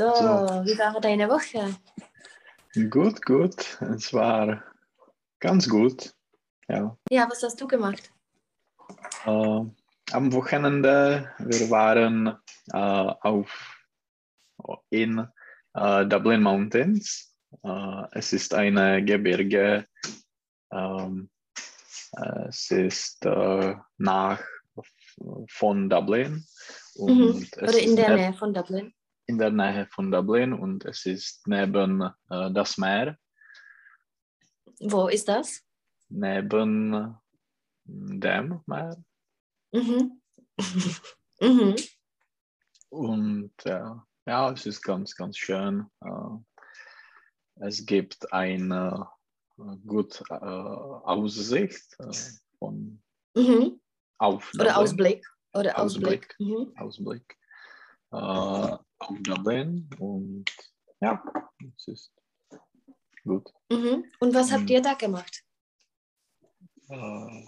So, So. wie war deine Woche? Gut, gut. Es war ganz gut. Ja. Ja, was hast du gemacht? Äh, am Wochenende, wir waren äh, auf, in äh, Dublin Mountains. Äh, es ist eine Gebirge. ähm, es ist äh, nach von Dublin. Und Mhm. Oder in der Nähe von Dublin? In der Nähe von Dublin und es ist neben äh, das Meer. Wo ist das? neben dem Meer. Mhm. mhm. Und äh, ja, es ist ganz, ganz schön. Äh, es gibt eine äh, gute äh, Aussicht äh, von Mhm. auf Oder. Ausblick. Oder Ausblick. Ausblick. Mhm. Ausblick auf Dublin und ja, es ist gut. Mhm. Und was habt Mhm. ihr da gemacht? Äh,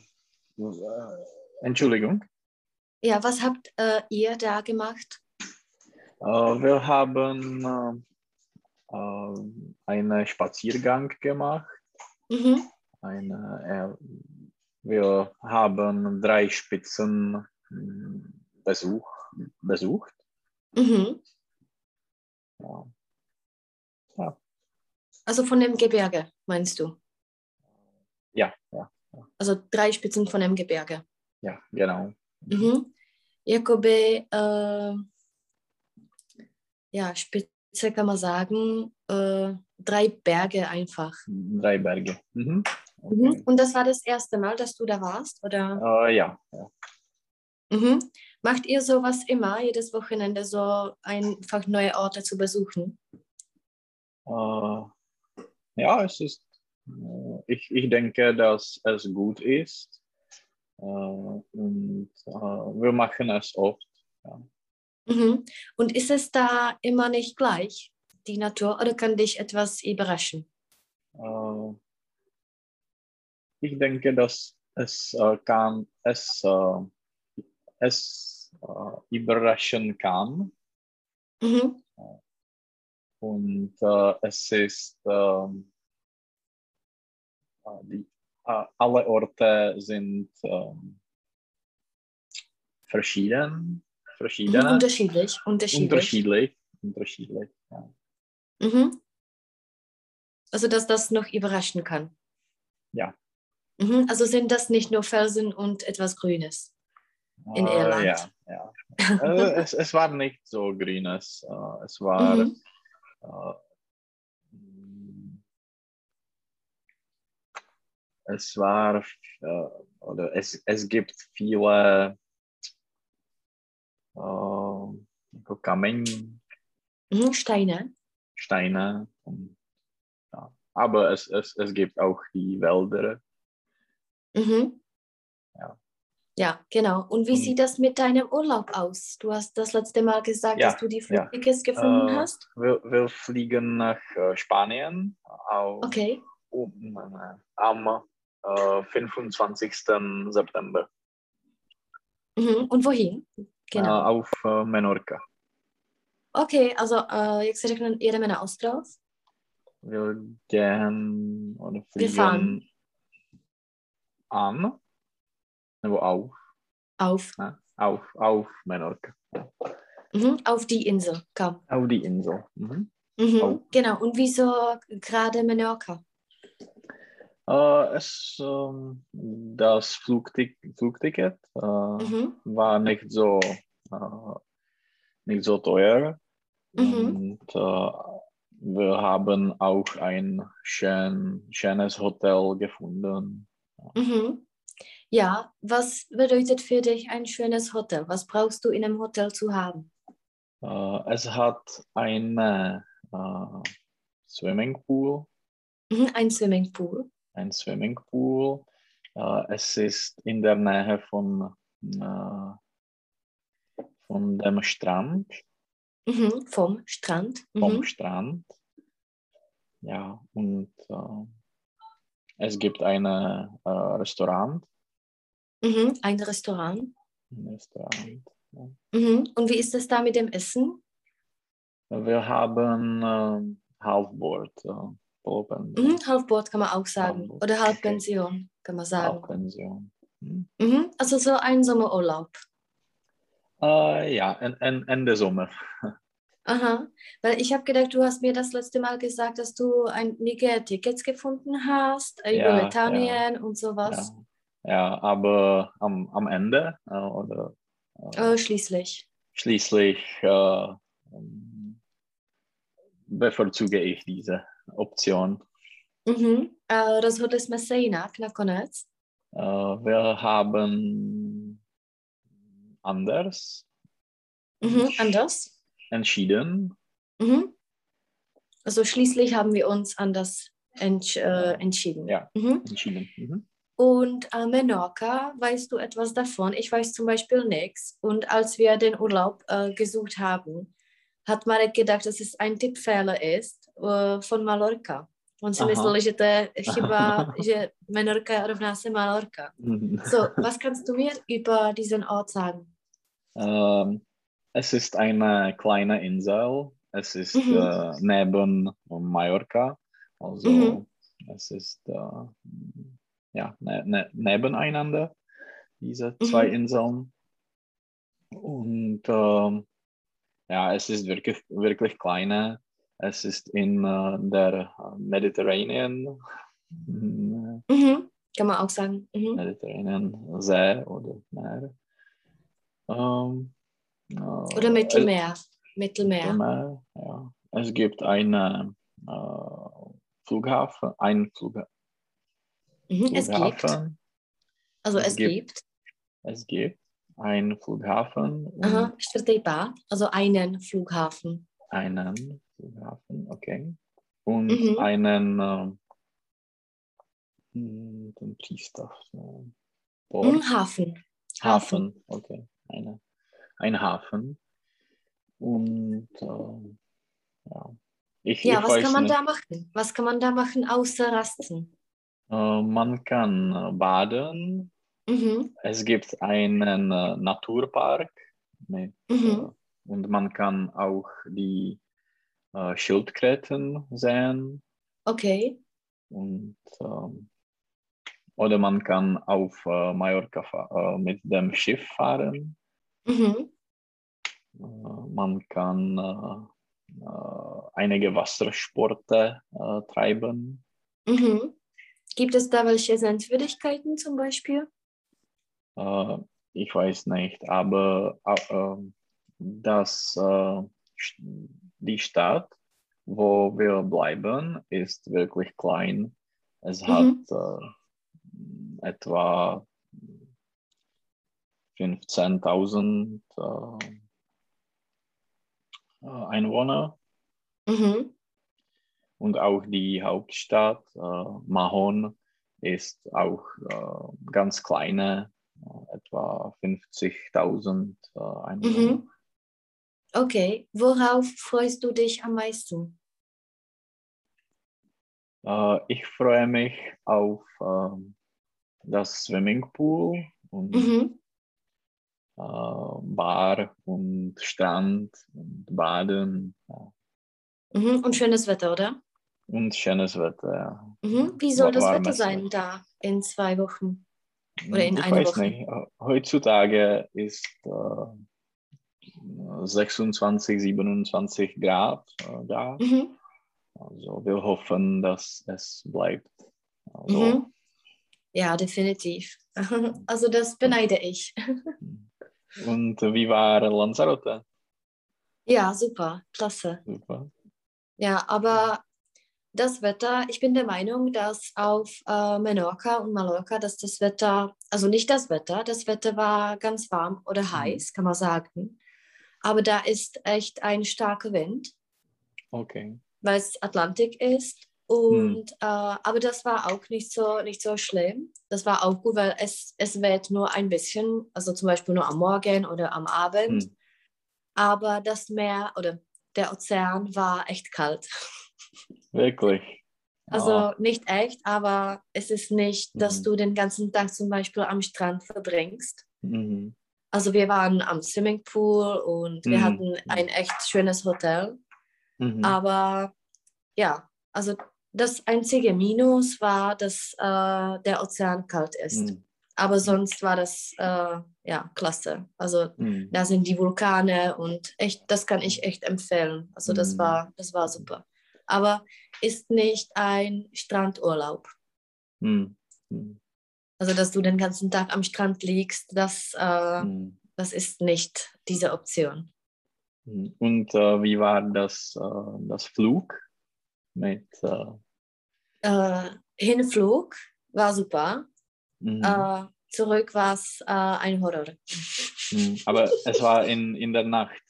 äh, Entschuldigung. Ja, was habt äh, ihr da gemacht? Äh, wir haben äh, äh, einen Spaziergang gemacht. Mhm. Eine, äh, wir haben drei Spitzen mh, Besuch, besucht. Mhm. Ja. Also von dem Gebirge, meinst du? Ja, ja, Also drei Spitzen von dem Gebirge. ja, genau. Mhm. Jakoby, äh, ja, Spitze kann man sagen, äh, drei Berge einfach. Drei Berge. Mhm. Mhm. Okay. Und das war das erste Mal, dass du da warst, oder? Äh, ja, ja. Mhm. Macht ihr sowas immer, jedes Wochenende so einfach neue Orte zu besuchen? Äh, ja, es ist, äh, ich, ich denke, dass es gut ist. Äh, und äh, wir machen es oft. Mhm. Und ist es da immer nicht gleich, die Natur, oder kann dich etwas überraschen? Ich denke, dass es kann, es, es äh, überraschen kann Mhm. und äh, es ist ähm, äh, die, äh, alle Orte sind ähm, verschieden, Mhm. verschiedene, Unterschiedlich, unterschiedlich. unterschiedlich, unterschiedlich. Ja. Mhm. Also, dass das noch überraschen kann. Ja. Mhm. Also sind das nicht nur Felsen und etwas Grünes. In Äh, Irland. Ja, ja. äh, es, es war nicht so grünes. Äh, es war Mhm. äh, es war äh, oder es, es gibt viele äh, Kamen, Mhm. Steine. Steine. Und, ja. Aber es, es, es gibt auch die Wälder. Mhm. Ja. Genau. Und wie Und- sieht das mit deinem Urlaub aus? Du hast das letzte Mal gesagt, Ja, dass du die ja. Flugtickets gefunden Äh, hast. Wir, wir fliegen nach äh, Spanien auf, Okay. um, äh, am äh, 25. September Mhm. Und wohin? äh, Genau. auf äh, Menorca. OK, also jak se řekne, jedeme na ostrov? Wir gehen oder Wir fliegen fahren. an, wo auf, Auf. ne? auf, auf Menorca, Mhm. Auf die Insel. Komm. auf die Insel. Mhm. Mhm. Genau. Und wieso gerade Menorca? Äh, es, ähm, das Flugtick Flugticket äh, Mhm. war nicht so, äh, nicht so teuer. Mhm. Und äh, wir haben auch ein schön, schönes Hotel gefunden. Mhm. Ja, was bedeutet für dich ein schönes Hotel? Was brauchst du in einem Hotel zu haben? Äh, es hat einen äh, Swimmingpool, Mhm. Ein Swimmingpool. ein Swimmingpool. Äh, es ist in der Nähe von, äh, von dem Strand, Mhm. Vom Strand. vom Mhm. Strand. Ja, und äh, es gibt ein äh, Restaurant. Mhm. Ein Restaurant. Ein Restaurant. Mhm. Und wie ist es da mit dem Essen? Wir haben äh, Halfboard. Äh, Open. Mhm, Halfboard kann man auch sagen. Halfboard, Oder. Halbpension kann man sagen. Halbpension. Hm. Mhm, also so ein Sommerurlaub. Äh, ja, en, en, Ende Sommer. Aha, weil ich habe gedacht, du hast mir das letzte Mal gesagt, dass du ein Niger-Tickets gefunden hast, äh, über Ja, Britannien und sowas. Ja, ja aber am, am Ende äh, oder Äh, schließlich. schließlich äh, ähm, bevorzuge ich diese Option. Mhm. Äh, rozhodli jsme se jinak nakonec. Äh, wir haben anders Mhm. Anders. entschieden. Mhm. Also schließlich haben wir uns anders entsch äh, entschieden. Ja. Mhm. entschieden. Mhm. Und äh, Menorca, weißt du etwas davon? Ich weiß zum Beispiel nichts. Und als wir den Urlaub äh, gesucht haben, hat Marek gedacht, dass es ein Tippfehler ist äh, von Mallorca. On si Aha. myslel, že to je chyba, že Menorca rovná se Mallorca. So, was kannst du mir über diesen Ort sagen? Ähm, es ist eine kleine Insel. Es ist Mhm. äh, neben Mallorca. Also Mhm. es ist äh, ja, ne, ne, nebeneinander, diese zwei Mhm. Inseln. Und ähm, ja, es ist wirklich, wirklich kleine. Es ist in äh, der Mediterranean, Mhm. Kann man auch sagen. Mhm. Mediterranean See oder Meer. Ähm, äh, Oder Mittelmeer. Mittelmeer. Mittelmeer, ja. Es gibt einen äh, Flughafen, einen Flugha Mhm. Es gibt. Also Es es gibt- gibt. Es gibt einen Flughafen Aha, also einen Flughafen. einen Flughafen, okay. Und Mhm. einen hm, den. Port, Mhm, Hafen. Hafen, okay. Eine, ein Hafen. Und ähm, ja. Ich, Ja, ich was kann man nicht. da machen? Was kann man da machen außer Rasten? Äh, man kann äh, baden. Mhm. Es gibt einen äh, Naturpark mit, äh, Mhm. und man kann auch die äh, Schildkröten sehen. Okay. Und, ähm, oder man kann auf äh, Mallorca äh, mit dem Schiff fahren. Mhm. Äh, man kann äh, äh, einige Wassersporte äh, treiben. Mhm. Gibt es da welche Sehenswürdigkeiten zum Beispiel? Äh, ich weiß nicht, aber äh, äh, das, äh, die Stadt, wo wir bleiben, ist wirklich klein. Es hat Mhm. äh, etwa 15.000 äh, äh, Einwohner Mhm. Und auch die Hauptstadt äh, Mahon ist auch äh, ganz kleine, äh, etwa 50.000 äh, Einwohner. Mhm. Okay. Worauf freust du dich am meisten? Ich freue mich auf ähm, das Swimmingpool und Mhm. Bar und Strand und Baden. Mhm. Und schönes Wetter, oder? Und schönes Wetter. ja. Mhm. Wie soll das Wetter sein da in zwei Wochen? Oder in ich einer weiß Woche. nicht. Heutzutage ist äh, 26, 27 Grad äh, da. Mhm. Also wir hoffen, dass es bleibt. Also, Mhm. Ja, definitiv. Also das beneide ich. Und wie war Lanzarote? Ja, super, klasse. Super. Ja, aber das Wetter, ich bin der Meinung, dass auf äh, Menorca und Mallorca, dass das Wetter, also nicht das Wetter, das Wetter war ganz warm oder Mhm. heiß, kann man sagen. Aber da ist echt ein starker Wind, Okay. weil es Atlantik ist. Und äh, aber das war auch nicht so nicht so schlimm. Das war auch gut, weil es, es weht nur ein bisschen, also zum Beispiel nur am Morgen oder am Abend. Hm. Aber das Meer oder der Ozean war echt kalt. Wirklich. Also Ah, nicht echt, aber es ist nicht, dass Mhm. du den ganzen Tag zum Beispiel am Strand verbringst. mhm. Also wir waren am Swimmingpool und wir Mhm. hatten ein echt schönes Hotel. Mhm. Aber ja, also das einzige Minus war, dass äh, der Ozean kalt ist. Mhm. Aber sonst war das äh, ja klasse. Also Mhm. da sind die Vulkane und echt, das kann ich echt empfehlen. Also das Mhm. war, das war super. Aber ist nicht ein Strandurlaub. Mhm. Also dass du den ganzen Tag am Strand liegst, das, äh, Mhm. das ist nicht diese Option. Mhm. Und äh, wie war das, äh, das Flug mit? Äh, Äh, Hinflug war super. mhm. Äh, zurück war es ein Horror. Mhm. Aber es war in, in der Nacht.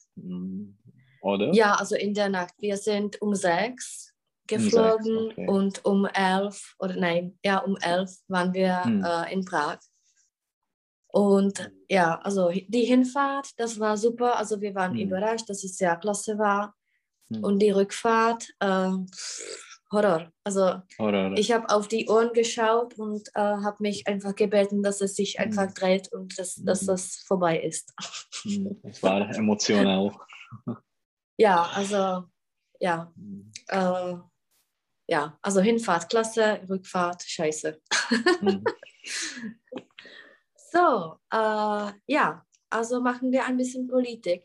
Oder? Ja, also in der Nacht. Wir sind um sechs sechs, geflogen okay. und um elf, oder nein, ja, um elf waren wir Hm. äh, in Prag. Und ja, also die Hinfahrt, das war super. Also wir waren Hm. überrascht, dass es sehr klasse war. Mhm. Und die Rückfahrt, äh, Horror. Also Oder, ich habe auf die Ohren geschaut und äh, habe mich einfach gebeten, dass es sich Hm. einfach dreht und dass, dass Mhm. das vorbei ist. Es war emotional. Ja, also ja, Mhm. äh, ja, also Hinfahrt klasse, Rückfahrt scheiße. Mhm. So, äh, ja, also machen wir ein bisschen Politik.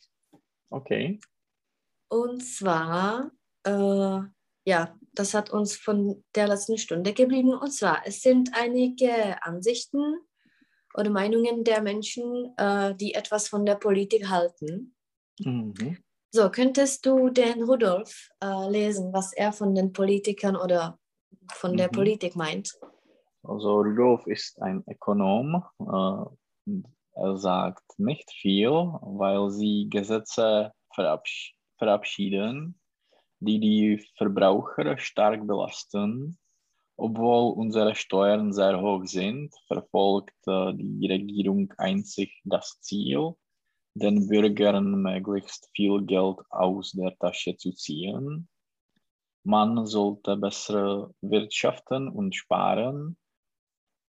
Okay. Und zwar, äh, ja, das hat uns von der letzten Stunde geblieben. Und zwar, es sind einige Ansichten oder Meinungen der Menschen, äh, die etwas von der Politik halten. Mhm. So, könntest du den Rudolf äh, lesen, was er von den Politikern oder von der Mhm. Politik meint? Also Rudolf ist ein Ökonom. Äh, er sagt nicht viel, weil sie Gesetze verabsch verabschieden, die die Verbraucher stark belasten. Obwohl unsere Steuern sehr hoch sind, verfolgt äh, die Regierung einzig das Ziel, den Bürgern möglichst viel Geld aus der Tasche zu ziehen. Man sollte besser wirtschaften und sparen,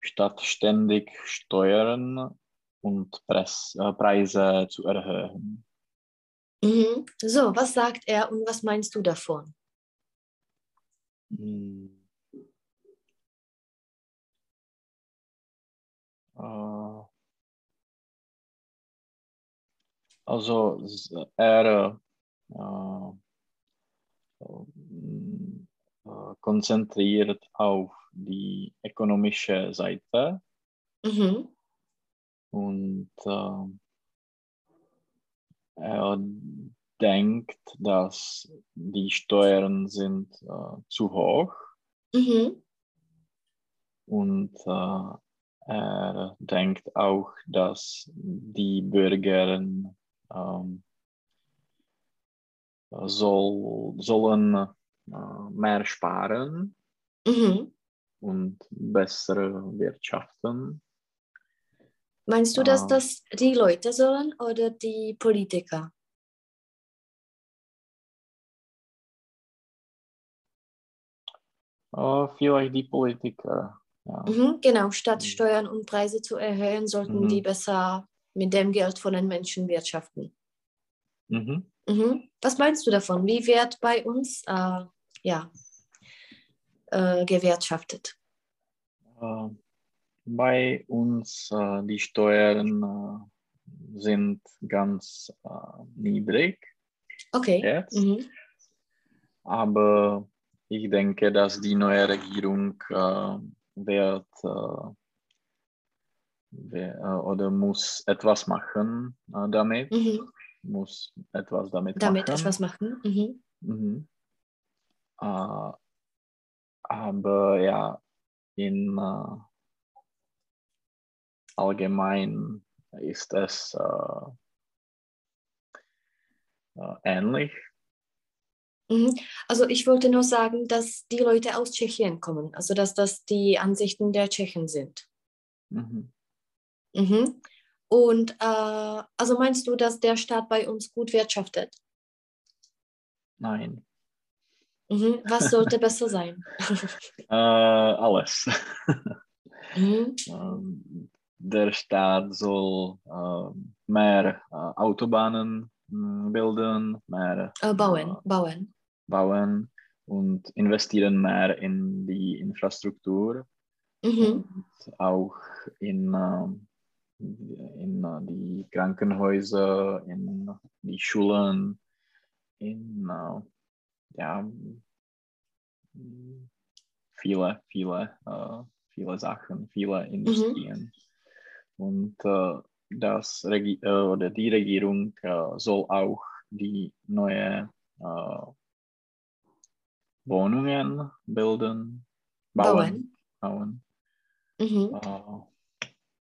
statt ständig Steuern und Press, äh, Preise zu erhöhen. Mhm. So, was sagt er und was meinst du davon? Hm. Äh, Also s- er äh, äh, konzentriert auf die ökonomische Seite Mhm. und äh, er denkt, dass die Steuern sind äh, zu hoch Mhm. und äh, er denkt auch, dass die Bürger soll, sollen äh, mehr sparen Mhm. und besser wirtschaften. Meinst du, dass Ah. das die Leute sollen oder die Politiker? Äh, vielleicht die Politiker. Ja. Mhm, genau, statt Mhm. Steuern und Preise zu erhöhen, sollten Mhm. die besser mit dem Geld von den Menschen wirtschaften. Mhm. Mhm. Was meinst du davon? Wie wird bei uns äh, ja, äh, gewirtschaftet? Äh, bei uns äh, die Steuern äh, sind ganz äh, niedrig Okay. jetzt, Mhm. aber ich denke, dass die neue Regierung äh, wird oder muss etwas machen äh, damit, Mhm. muss etwas damit, Damit machen. etwas machen. Mhm. Mhm. Äh, aber ja, in äh, allgemein ist es äh, äh, ähnlich. Mhm. Also ich wollte nur sagen, dass die Leute aus Tschechien kommen, also dass das die Ansichten der Tschechen sind. Mhm. Mhm. Und äh, also meinst du, dass der Staat bei uns gut wirtschaftet? Nein, Mhm. Was sollte besser sein? äh, alles. Mhm. Ähm, Der Staat soll äh, mehr Autobahnen mh, bilden, mehr Äh, bauen, äh, bauen. bauen und investieren mehr in die Infrastruktur Mhm. und auch in, ähm, in die Krankenhäuser, in die Schulen, in äh, ja, viele, viele, äh, viele Sachen, viele Industrien. Und äh, das Regi oder die Regierung soll auch die neue Wohnungen bilden, bauen. Bauen. bauen. Mhm.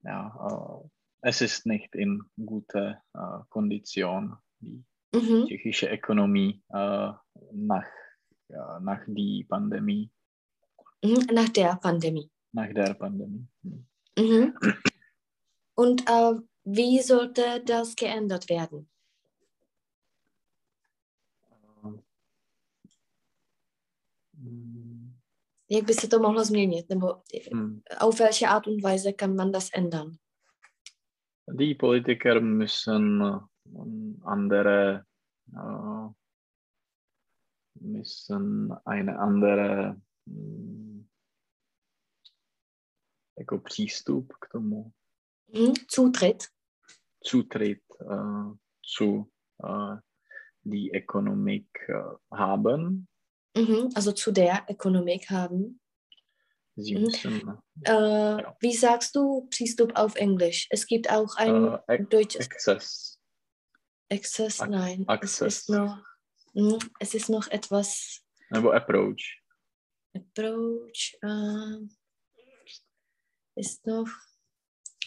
Ja, äh, es ist nicht in guter äh, Kondition, die Mhm. tschechische Ökonomie äh, nach, nach die Pandemie, Mhm. Nach der Pandemie. nach der Pandemie. Hm. Mhm. Und äh, wie sollte das geändert werden? Jak by se to mohlo změnit? Nebo hm. auf welche Art und Weise kann man das ändern? Die Politiker müssen äh, andere äh, müssen eine andere hm, jako přístup k tomu Mhm. Zutritt. Zutritt äh, zu äh, die Ökonomik äh, haben. Mhm. Also zu der Ökonomik haben. Sie Mhm. Äh, Wie sagst du Přístup auf Englisch? Es gibt auch ein äh, deutsches Access. Access. Ac- Nein, es Access. ist noch, Mhm. es ist noch etwas Nebo approach. Approach. Äh, ist noch,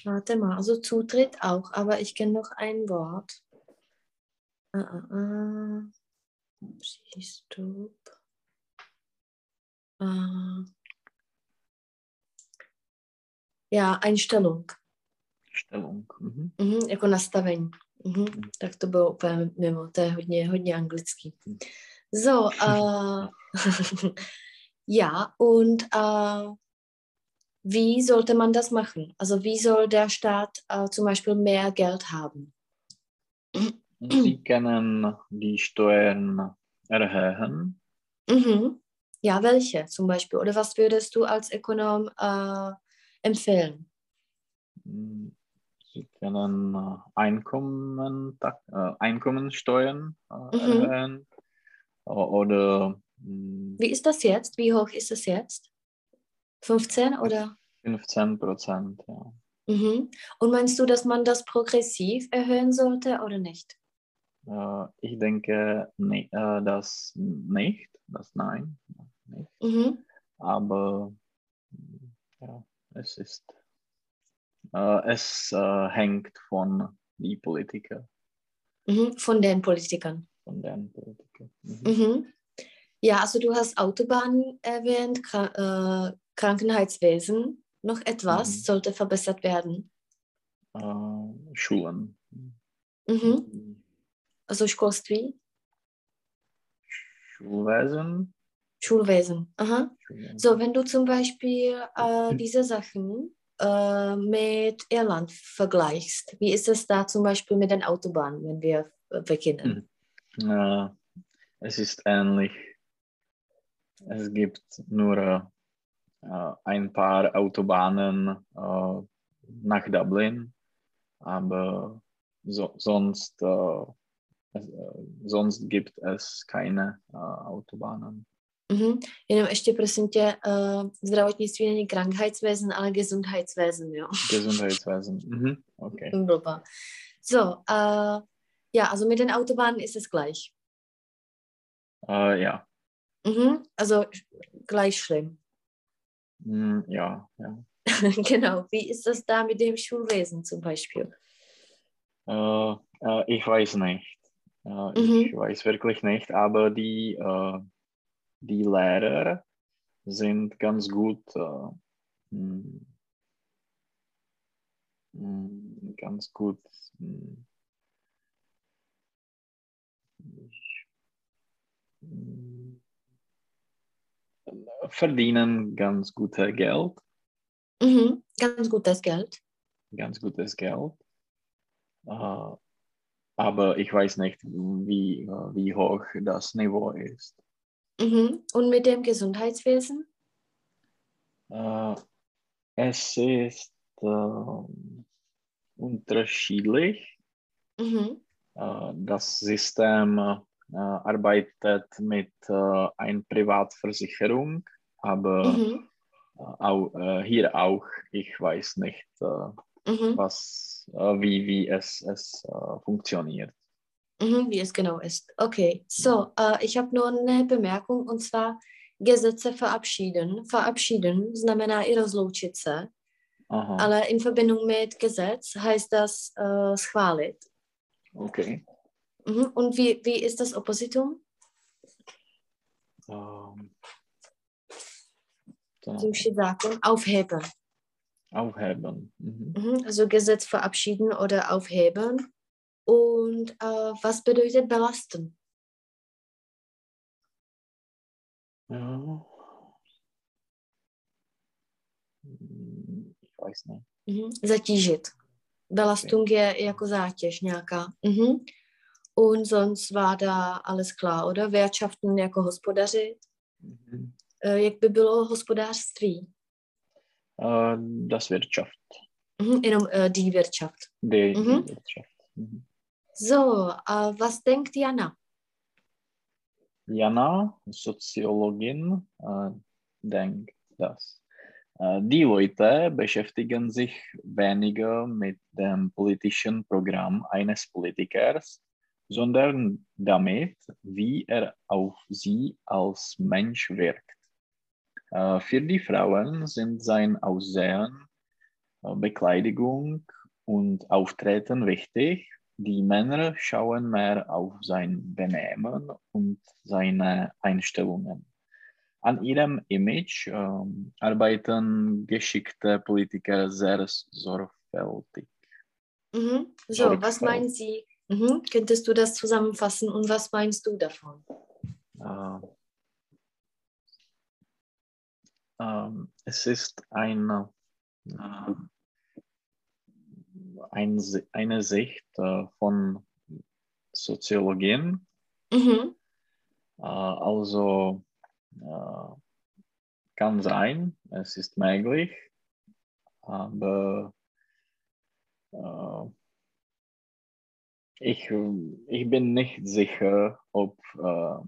warte mal, also Zutritt auch, aber ich kenne noch ein Wort. Äh, äh, äh. Přístup. Äh, ja, Einstellung. Stellung. Mhm. Mhm, jako nastavení. Mhm, tak to bylo úplně mimo, to je hodně, hodně anglický. So, äh, ja, und äh, wie sollte man das machen? Also wie soll der Staat äh, zum Beispiel mehr Geld haben? Sie können die Steuern erhöhen. Mhm. Ja, welche zum Beispiel? Oder was würdest du als Ökonom äh, empfehlen? Sie können äh, Einkommen, äh, Einkommensteuern äh, Mhm. erhöhen. Oder mh, Wie ist das jetzt? Wie hoch ist es jetzt? 15 oder? 15 Prozent. Ja. Mhm. Und meinst du, dass man das progressiv erhöhen sollte oder nicht? Äh, ich denke ne, äh, das nicht, das nein, nicht. Mhm. aber ja, es ist, äh, es äh, hängt von die Politiker, Mhm. Von den Politikern. von den Politikern. Mhm. Mhm. Ja, also du hast Autobahnen erwähnt, Kra äh, Krankenheitswesen. Noch etwas Mhm. sollte verbessert werden. Äh, Schulen. Mhm. Also školství, Schulwesen. Schulwesen. Aha. Schulwesen. So, wenn du zum Beispiel äh, diese Sachen äh, mit Irland vergleichst, wie ist es da zum Beispiel mit den Autobahnen, wenn wir beginnen? Äh, es ist ähnlich. Es gibt nur äh, ein paar Autobahnen äh, nach Dublin, aber so, sonst, äh, äh, sonst gibt es keine Autobahnen. Mhm. Jenom ještě prosím tě, uh, zdravotnictví není Krankheitswesen, ale Gesundheitswesen, jo. Gesundheitswesen. Mhm. Okay. Blubber. So, äh, ja, also mit den Autobahnen ist es gleich. Äh, ja. Mhm. Also gleich schlimm. Mm, ja, ja. genau. Wie ist das da mit dem Schulwesen zum Beispiel? Äh, ich weiß nicht. Mhm. Ich weiß wirklich nicht, aber die, die Lehrer sind ganz gut, äh, mm, mm, ganz gut mm, verdienen ganz gutes Geld, Mhm. Ganz gutes Geld. ganz gutes Geld. Äh, aber ich weiß nicht, wie, wie hoch das Niveau ist. Mhm. Und mit dem Gesundheitswesen? Äh, es ist äh, unterschiedlich. Mhm. Äh, das System äh, arbeitet mit äh, einer Privatversicherung, aber Mhm. äh, au, äh, hier auch, ich weiß nicht, Mhm. was, wie, wie es, es funktioniert. Mhm, wie es genau ist. Okay, so, äh, ich habe nur eine Bemerkung und zwar Gesetze verabschieden. Verabschieden znamená i rozloučit se, Aha, ale in Verbindung mit Gesetz heißt das äh, schválit. okay. Mhm. Und wie, wie ist das Oppositum? So, Zrušit zákon, aufheben. aufheben. Mhm. Mhm. Also Gesetz verabschieden oder aufheben. Und äh, was bedeutet belasten? Ja. Hm, Ich weiß nicht. Mhm. Zatížit. Belastung je jako zátěž nějaká. Mhm. Und sonst war da alles klar, oder? Wirtschaften jako hospodařit. Mhm. Äh, jak by bylo hospodářství? Äh, das Wirtschaft. Mhm. Jenom äh, die Wirtschaft. Die, die Mhm. Wirtschaft. Mhm. So, äh, was denkt Jana? Jana, Soziologin, äh, denkt das. Äh, die Leute beschäftigen sich weniger mit dem politischen Programm eines Politikers, sondern damit, wie er auf sie als Mensch wirkt. Äh, für die Frauen sind sein Aussehen, äh, Bekleidung und Auftreten wichtig. Die Männer schauen mehr auf sein Benehmen und seine Einstellungen. An ihrem Image ähm, arbeiten geschickte Politiker sehr sorgfältig. Mhm. So, was Sorgfalt. meinen Sie? Mhm. Könntest du das zusammenfassen und was meinst du davon? Äh, ähm, es ist eine, äh, ein, eine Sicht äh, von Soziologien, Mhm. äh, also äh, kann sein, es ist möglich, aber äh, ich, ich bin nicht sicher, ob äh,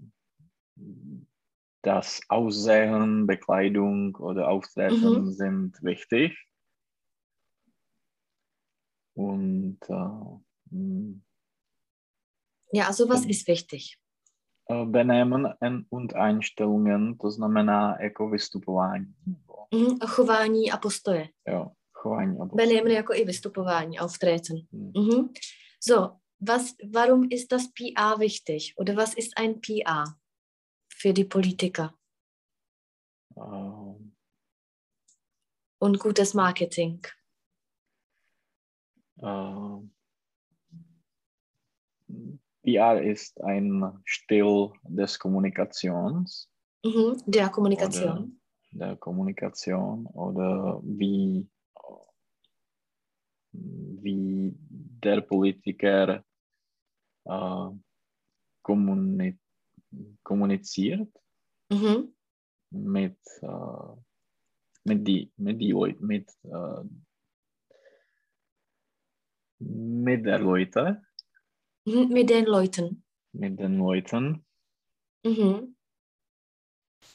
das Aussehen, Bekleidung oder Auftreten Mhm. sind wichtig. Und äh, mh, Ja, also was Mhm. ist wichtig? äh, Benehmen en- und Einstellungen, to znamená jako vystupování. Mhm. Chování a postoje. Jo, chování a postoj. Benehmen jako i vystupování, auftreten. Hm. Mhm. So, was, warum ist das PA wichtig? Oder was ist ein PA für die Politiker Ähm, und gutes Marketing? Äh, PR ist ein Stil des Kommunikations, Mhm. Der Kommunikation. der Kommunikation oder wie, wie der Politiker äh, kommuni kommuniziert Mhm. mit, äh, mit, die, mit die mit, äh, mit der Leute, Mhm. Mit den Leuten. mit den Leuten, Mhm.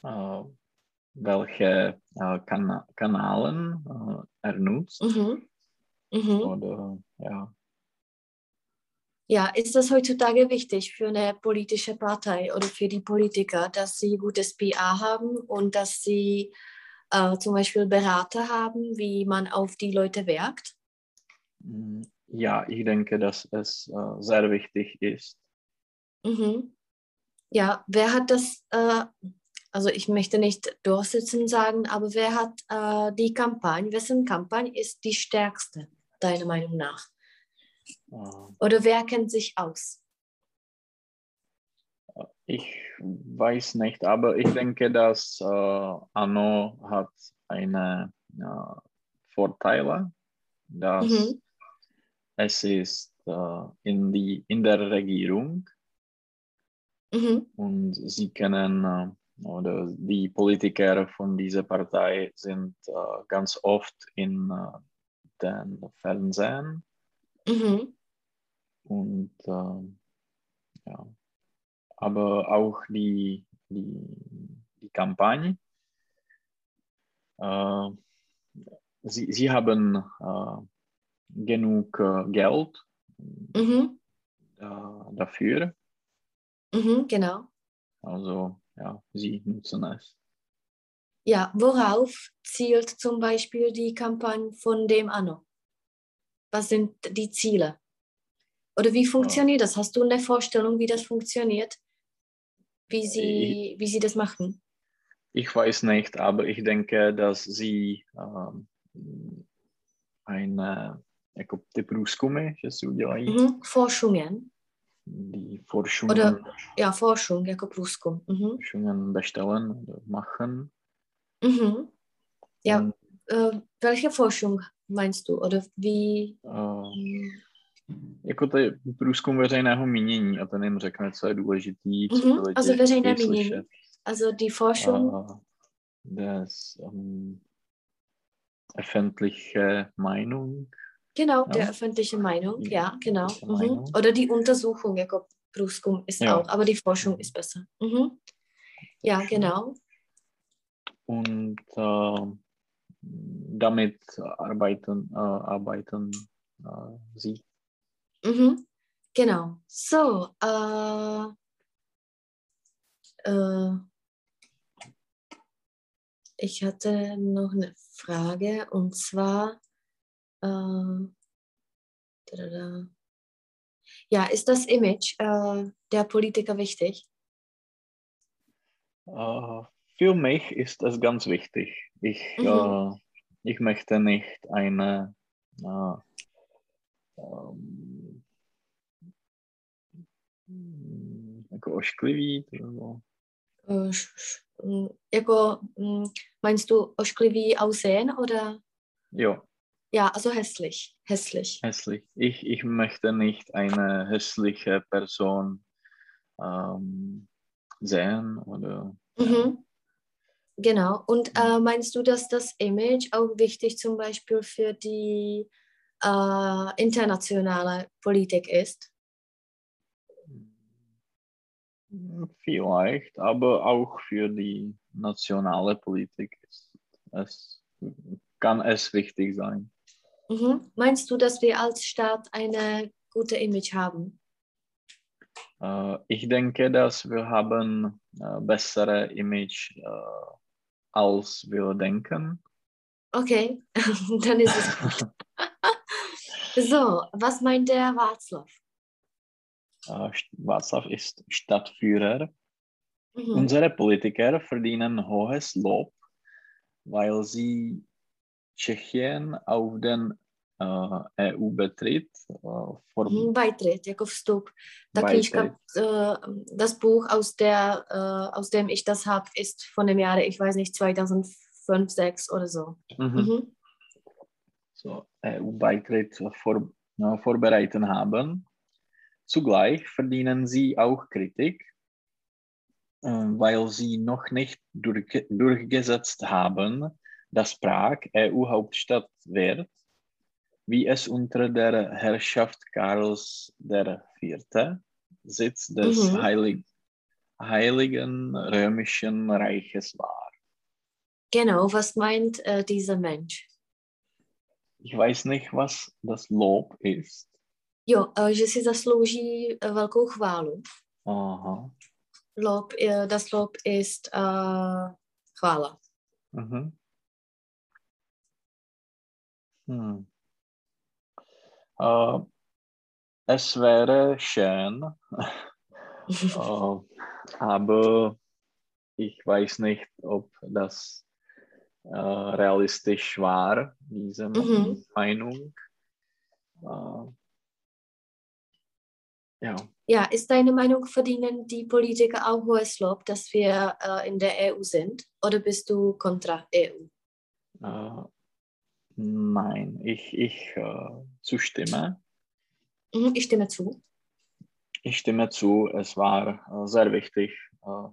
äh, welche äh, Kana Kanalen äh, er nutzt. Mhm. Mhm. Oder ja, Ja, ist das heutzutage wichtig für eine politische Partei oder für die Politiker, dass sie gutes PA haben und dass sie äh, zum Beispiel Berater haben, wie man auf die Leute wirkt? Ja, ich denke, dass es äh, sehr wichtig ist. Mhm. Ja, wer hat das, äh, also ich möchte nicht durchsetzen sagen, aber wer hat äh, die Kampagne, wessen Kampagne ist die stärkste, deiner Meinung nach? Äh, Oder wer kennt sich aus? Ich weiß nicht, aber ich denke, dass äh, Anno hat eine Vorteile, dass Mhm. Es ist äh, in, die, in der Regierung Mhm. und sie können oder die Politiker von dieser Partei sind äh, ganz oft in äh, den Fernsehen Mhm. und äh, ja, aber auch die, die, die Kampagne. Äh, sie, sie haben äh, genug äh, Geld Mhm. äh, dafür. Mhm, genau. Also ja, sie nutzen es. Ja, worauf zielt zum Beispiel die Kampagne von dem Anno? Was sind die Ziele? Oder wie funktioniert das? Hast du eine Vorstellung, wie das funktioniert? Wie sie, wie sie das machen? Ich weiß nicht, aber ich denke, dass sie ähm, eine jako ty průzkumy, že si udělají Mhm. Forschungen. die Forschungen, Oder ja, Forschung, jako průzkum. Mhm. Forschungen bestellen machen. Mhm. Ja, Und, äh, welche Forschung meinst du? Oder wie? äh, jako to je průzkum veřejného mínění a ten jim řekne, co je důležitý, co Mhm, by lidi also veřejné mínění. slyšet. Also die Forschung, Äh, das ähm, öffentliche Meinung. Genau, ja. der öffentliche Meinung, Die ja, genau. Mhm. Meinung. Oder die Untersuchung, jako průzkum ist Ja. auch, aber die Forschung ist besser. Mhm. Ja, genau. Und äh, damit arbeiten, äh, arbeiten äh, sie. Mhm. Genau. So, äh, äh, ich hatte noch eine Frage und zwar, äh, ja, ist das Image äh, der Politiker wichtig? Äh, für mich ist es ganz wichtig. Ich, Mhm. äh, ich möchte nicht eine äh, ähm, jako ošklivý, nebo jako, meinst du ošklivý Aussehen oder? jo, Ja, also hässlich, hässlich. hässlich. Ich, ich möchte nicht eine hässliche Person ähm, sehen oder Mhm. Genau. Und äh, meinst du, dass das Image auch wichtig zum Beispiel für die äh, internationale Politik ist? Vielleicht, aber auch für die nationale Politik ist es, kann es wichtig sein. Mhm. Meinst du, dass wir als Staat eine gute Image haben? Äh, ich denke, dass wir haben äh, bessere Image äh, als wir denken. Okay, dann ist es gut. So, was meint der Václav? Äh, Václav ist Stadtführer. Mhm. Unsere Politiker verdienen hohes Lob, weil sie Tschechien auf den EU-Betritt äh, vor Mhm, Beitritt, jako vstup. Ta knížka, äh, das Buch, aus, der, aus dem ich das habe, ist von dem Jahre, ich weiß nicht, 2005, 2006 oder so. Mhm. Mhm. so, EU-Beitritt vor, vorbereiten haben. Zugleich verdienen sie auch Kritik, weil sie noch nicht durch, durchgesetzt haben, dass Prag EU-Hauptstadt wird, wie es unter der Herrschaft Karls IV. Sitz des Mhm. Heilig, Heiligen Römischen Reiches war. Genau, was meint äh, dieser Mensch? Ich weiß nicht, was das Lob ist. Jo, äh, že si zaslouží äh, velkou chválu. Aha. Lob, äh, das Lob ist äh, chvála. Mhm. Hm. Äh, es wäre schön, äh, aber ich weiß nicht, ob das äh, realistisch war, diese Mhm. Meinung. Äh, ja, Ja, ist deine Meinung, verdienen die Politiker auch hohes Lob, dass wir äh, in der EU sind? Oder bist du kontra EU? äh, nein, ich, ich äh, zustimme. Mhm, ich stimme zu. Ich stimme zu, es war äh, sehr wichtig, äh,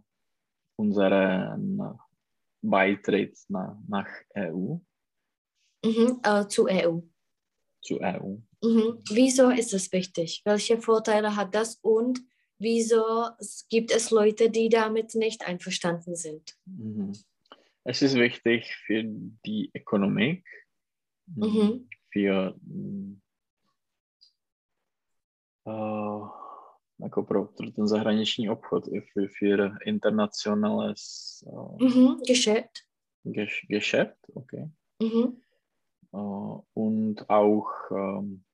unseren Beitritt nach, nach EU. Mhm, äh, zu EU. Zu EU. Mhm. Wieso ist es wichtig? Welche Vorteile hat das und wieso gibt es Leute, die damit nicht einverstanden sind? Mhm. Es ist wichtig für die Ökonomie, Mhm. für uh, jako pro, pro ten zahraniční obchod, i für, für internationales uh, Mhm. Geschäft. Gesch Geschäft, okay. Mhm. Uh, und auch um,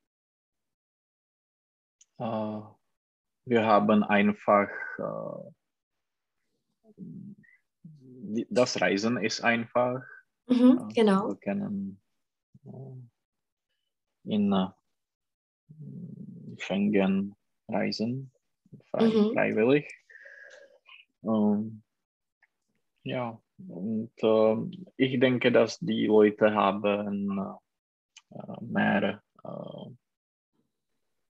uh, wir haben einfach uh, das Reisen ist einfach. Mhm, genau. Wir können in uh, Schengen reisen, frei, Mhm. freiwillig. Ähm, ja, und ähm, ich denke, dass die Leute haben äh, mehr äh,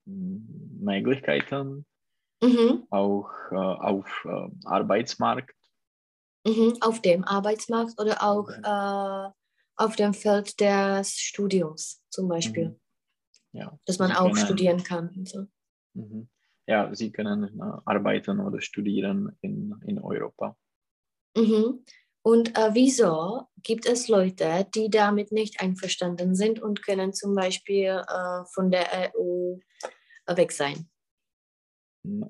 Möglichkeiten Mhm. auch äh, auf äh, Arbeitsmarkt. Mhm. Auf dem Arbeitsmarkt oder auch äh, auf dem Feld des Studiums zum Beispiel, Mhm. Ja, dass man Sie auch können- studieren kann. Und so. Mhm. Ja, sie können äh, arbeiten oder studieren in, in Europa. Mhm. Und äh, wieso gibt es Leute, die damit nicht einverstanden sind und können zum Beispiel äh, von der EU weg sein?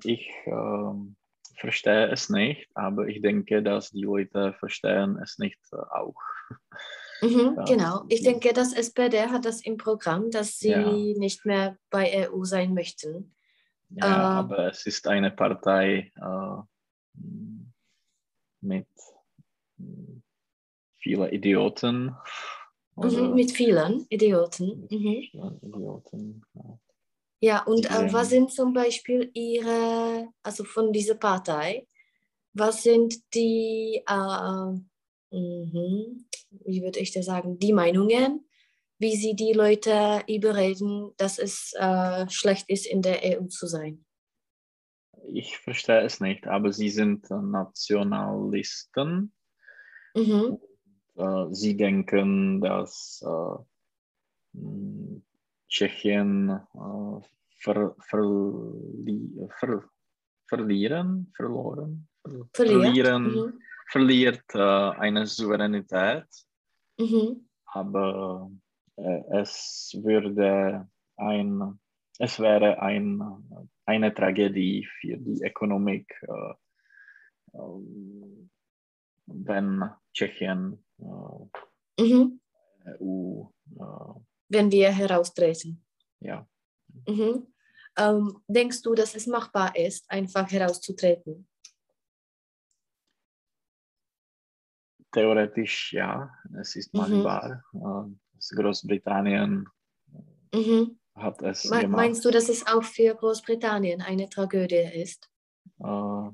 Ich ähm, verstehe es nicht, aber ich denke, dass die Leute verstehen es nicht äh, auch. Mhm, Ja. genau. Ich denke, das SPD hat das im Programm, dass sie Ja. nicht mehr bei EU sein möchten. Ja, Äh. aber es ist eine Partei äh, mit mm, vielen Idioten. Mhm, mit vielen Idioten. mit Mhm. vielen Idioten. Ja. Ja, und äh, was sind zum Beispiel Ihre, also von dieser Partei, was sind die, äh, mhm, wie würde ich das sagen, die Meinungen, wie sie die Leute überreden, dass es äh, schlecht ist, in der EU zu sein? Ich verstehe es nicht, aber sie sind äh, Nationalisten. Mhm. Äh, sie denken, dass äh, Tschechien äh, ver, verli, ver, verlieren, verloren, ver, Verliert. verlieren, Mhm. Verliert äh, eine Souveränität, Mhm. aber äh, es würde ein, es wäre ein, eine Tragödie für die Ökonomik, äh, ähm, wenn Tschechien äh, Mhm. EU, äh, Wenn wir heraustreten. ja, Mhm. Ähm, denkst du, dass es machbar ist, einfach herauszutreten? Theoretisch ja, es ist Mhm. machbar. Das Großbritannien Mhm. hat es Me gemacht. meinst du, dass es auch für Großbritannien eine Tragödie ist? Äh,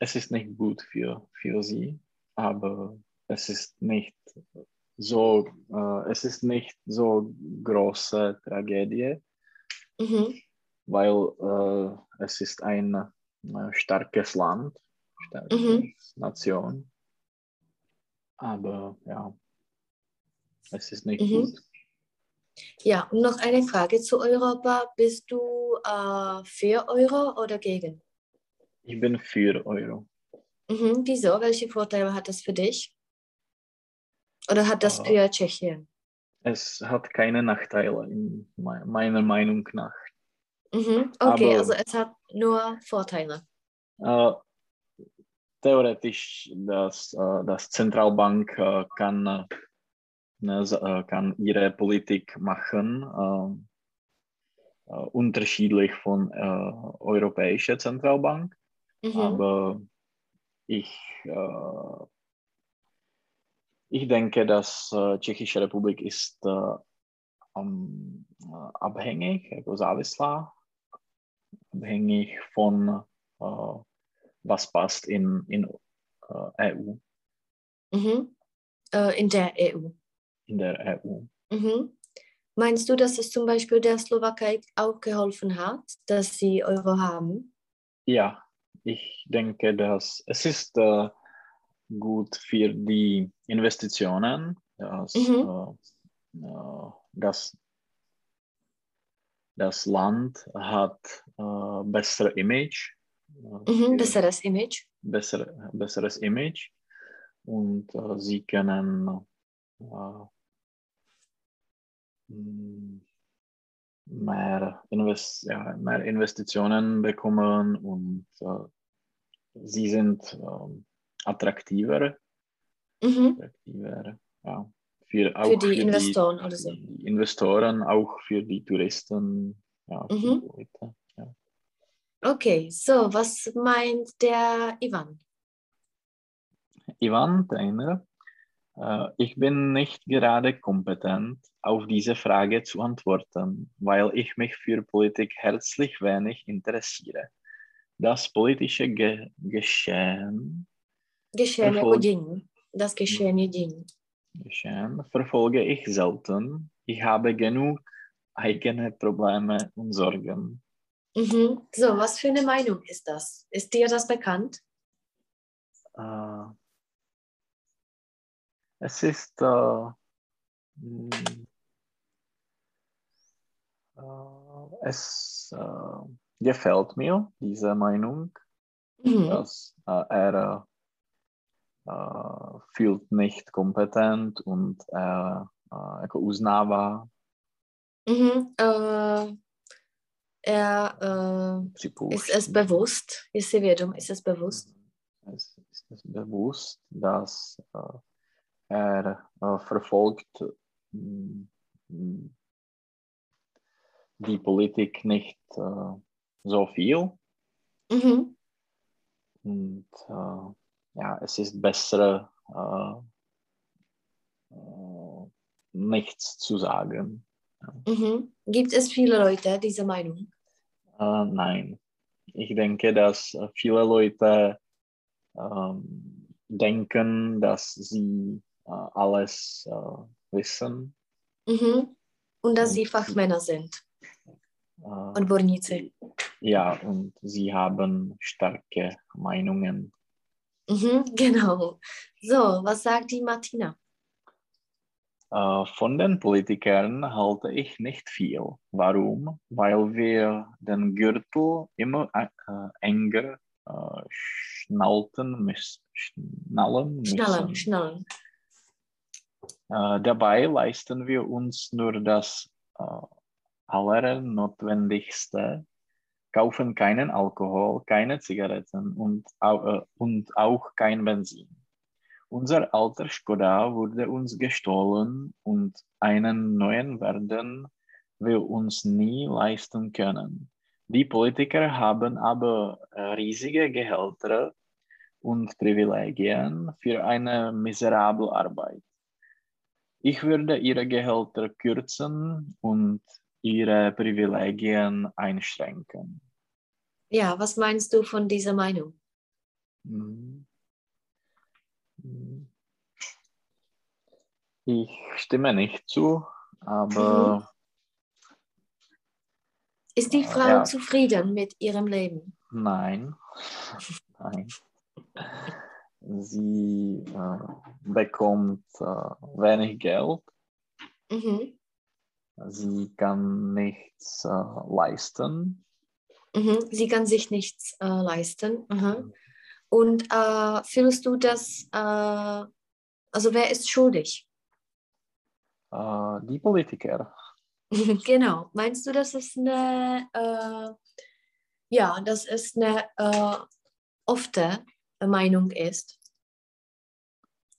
es ist nicht gut für, für sie, aber es ist nicht so, äh, es ist nicht so große Tragödie, Mhm. weil äh, es ist ein äh, starkes Land, starke Mhm. Nation. Aber ja, es ist nicht Mhm. gut. Ja, und noch eine Frage zu Europa. Bist du äh, für Euro oder gegen? Ich bin für Euro. Mhm. Wieso? Welche Vorteile hat das für dich? Oder hat das Äh, für Tschechien? Es hat keine Nachteile, in me- meiner Meinung nach. Mhm. Okay, aber- also es hat nur Vorteile. Äh, theoretisch, das, äh, das Zentralbank äh, kann, äh, kann ihre Politik machen, unterschiedlich von äh, Europäischer Zentralbank. Mhm. Aber ich, äh, ich denke, dass äh, Tschechische Republik ist äh, äh, abhängig, jako závislá, abhängig von was passt in, in äh, EU, Mhm. Äh, in der EU. in der EU. Mhm. Meinst du, dass es zum Beispiel der Slowakei auch geholfen hat, dass sie Euro haben? Ja, ich denke, dass es ist äh, gut für die Investitionen, dass, Mhm. äh, äh, dass das Land hat äh, bessere Image, Mhm. für Besseres Image. bessere, besseres Image und äh, sie können äh, mm, mehr, Invest ja, mehr Investitionen bekommen und äh, sie sind ähm, attraktiver, Mhm. attraktiver ja, für, Für die für Investoren oder so. die, die Investoren, auch für die Touristen, ja, für Mhm. die Leute. Okay, so, was meint der Ivan? Ivan, Trainer, äh, ich bin nicht gerade kompetent, auf diese Frage zu antworten, weil ich mich für Politik herzlich wenig interessiere. Das politische Ge Geschehen, Geschehen dění. Das Geschehen je dění. Geschehen verfolge ich selten. Ich habe genug eigene Probleme und Sorgen. Mhm. So, was für eine Meinung ist das? Ist dir das bekannt? Äh, es ist mh, äh, es gefällt mir diese Meinung, Mhm. dass er fühlt nicht kompetent und er jako uznává, Mhm. Er äh, ist es bewusst, ist sie vědom, ist es bewusst? Es ist es bewusst, dass äh, er äh, verfolgt mh, die Politik nicht äh, so viel Mhm. und äh, ja, es ist besser, äh, nichts zu sagen. Mhm. Gibt es viele Leute diese Meinung? Äh, nein, ich denke, dass äh, viele Leute ähm, denken, dass sie äh, alles äh, wissen. Mhm. Und dass Und- sie Fachmänner sind, Äh, Odborníci. ja, und sie haben starke Meinungen. Mhm. Genau. So, was sagt die Martina? Äh, von den Politikern halte ich nicht viel. Warum? Weil wir den Gürtel immer äh, enger äh, schnalten müssen. Schnallen müssen. Schnallen, schnallen. Dabei leisten wir uns nur das Allernotwendigste, kaufen keinen Alkohol, keine Zigaretten und auch kein Benzin. Unser alter Skoda wurde uns gestohlen und einen neuen werden wir uns nie leisten können. Die Politiker haben aber riesige Gehälter und Privilegien für eine miserable Arbeit. Ich würde ihre Gehälter kürzen und ihre Privilegien einschränken. Ja, was meinst du von dieser Meinung? Mhm. Mhm. Ich stimme nicht zu, aber Ist die Frau ja. zufrieden mit ihrem Leben? nein, nein. Sie äh, bekommt äh, wenig Geld, Mhm. sie kann nichts äh, leisten. Mhm. Sie kann sich nichts äh, leisten. Mhm. Und äh, fühlst du das, äh, also wer ist schuldig? Äh, die Politiker, genau. Meinst du, dass es eine, äh, ja, dass es eine äh, ofte Meinung ist?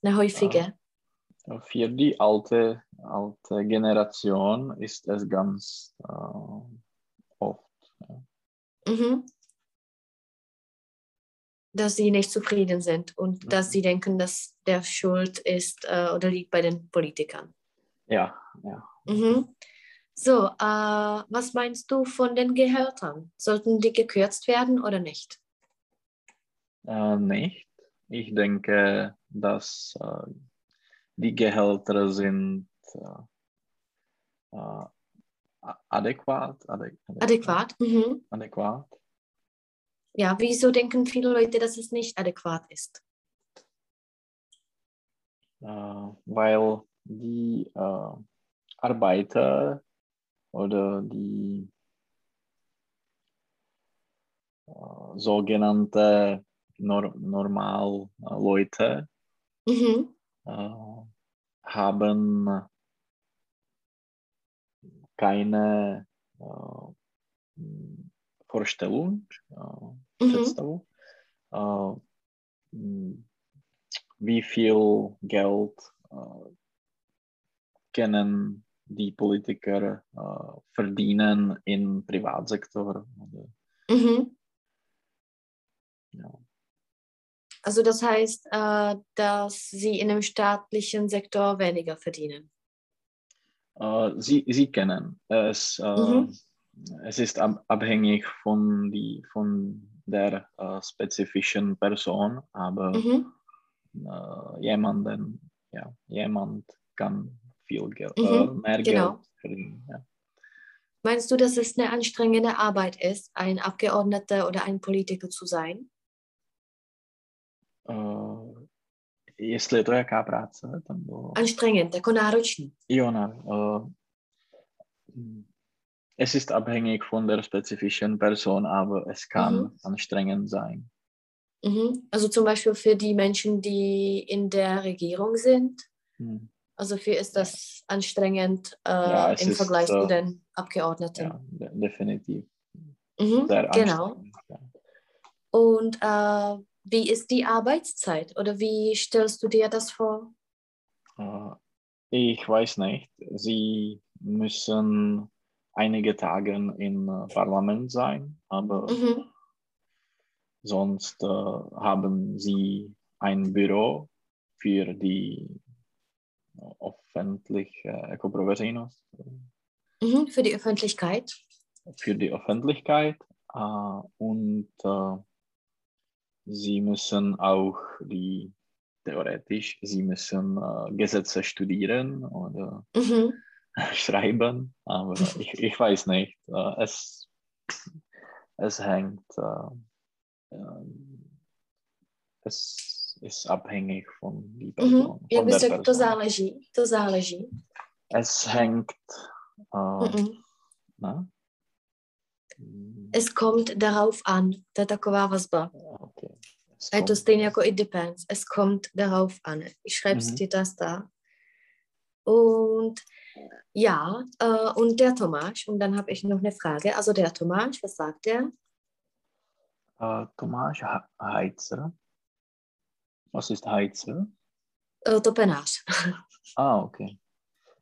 Eine häufige? für die alte, alte Generation ist es ganz äh, oft. Ja. Mhm. Dass sie nicht zufrieden sind und dass Mhm. sie denken, dass der Schuld ist äh, oder liegt bei den Politikern. Ja, ja. Mhm. So, äh, was meinst du von den Gehältern? Sollten die gekürzt werden oder nicht? Äh, nicht. Ich denke, dass äh, die Gehälter sind äh, äh, adäquat. Adä adäquat. Adäquat? Mhm. adäquat. Ja, wieso denken viele Leute, dass es nicht adäquat ist? Äh, weil die äh, Arbeiter oder die äh, sogenannte Nor Normalleute Mhm. haben keine Vorstellung, Mhm. Představu, äh, wie viel Geld äh, können die Politiker äh, verdienen im Privatsektor. Mhm. ja. Also das heißt, dass sie in dem staatlichen Sektor weniger verdienen. Sie, sie kennen es. Mhm. Es ist ab, abhängig von, die, von der äh, spezifischen Person, aber Mhm. äh, jemanden, ja, jemand kann viel Geld, Mhm, äh, mehr genau. Geld verdienen. Ja. Meinst du, dass es eine anstrengende Arbeit ist, ein Abgeordneter oder ein Politiker zu sein? Uh, jestli je to jaká práce, tam bylo... Anstrengend, jako náročný. Jo, ne. Uh, es ist abhängig von der spezifischen Person, aber es kann Mhm. anstrengend sein. Mhm. Also zum Beispiel für die Menschen, die in der Regierung sind. Hm. Also für ist das anstrengend äh, Ja, im ist, Vergleich zu äh, den Abgeordneten. Ja, de definitiv. Mhm, genau. Ja. Und äh, wie ist die Arbeitszeit oder wie stellst du dir das vor? Äh, ich weiß nicht. Sie müssen einige Tage im äh, Parlament sein, aber Mhm. sonst äh, haben sie ein Büro für die öffentliche jako pro veřejnost, Mhm. Für die Öffentlichkeit. für die Öffentlichkeit äh, und äh, sie müssen auch die theoretisch, sie müssen äh, Gesetze studieren oder Mhm. schreiben, aber ich, ich weiß nicht. Äh, es, es hängt, äh, ähm, es ist abhängig von die Person. Mhm. Jak Von bys der řekl, to záleží. To záleží. Es hängt, äh, Mhm. Es kommt darauf an. To je taková vazba. Okay. Es A je to stejně jako it depends. Es kommt darauf an. Ich schreib's Mhm. dir das da. Und ja, äh, und der Tomasz, und dann habe ich noch eine Frage. Also der Tomasz, was sagt er? Äh, Ha- Heizer. Was ist Heizer? Äh, Topenář. Ah, okay.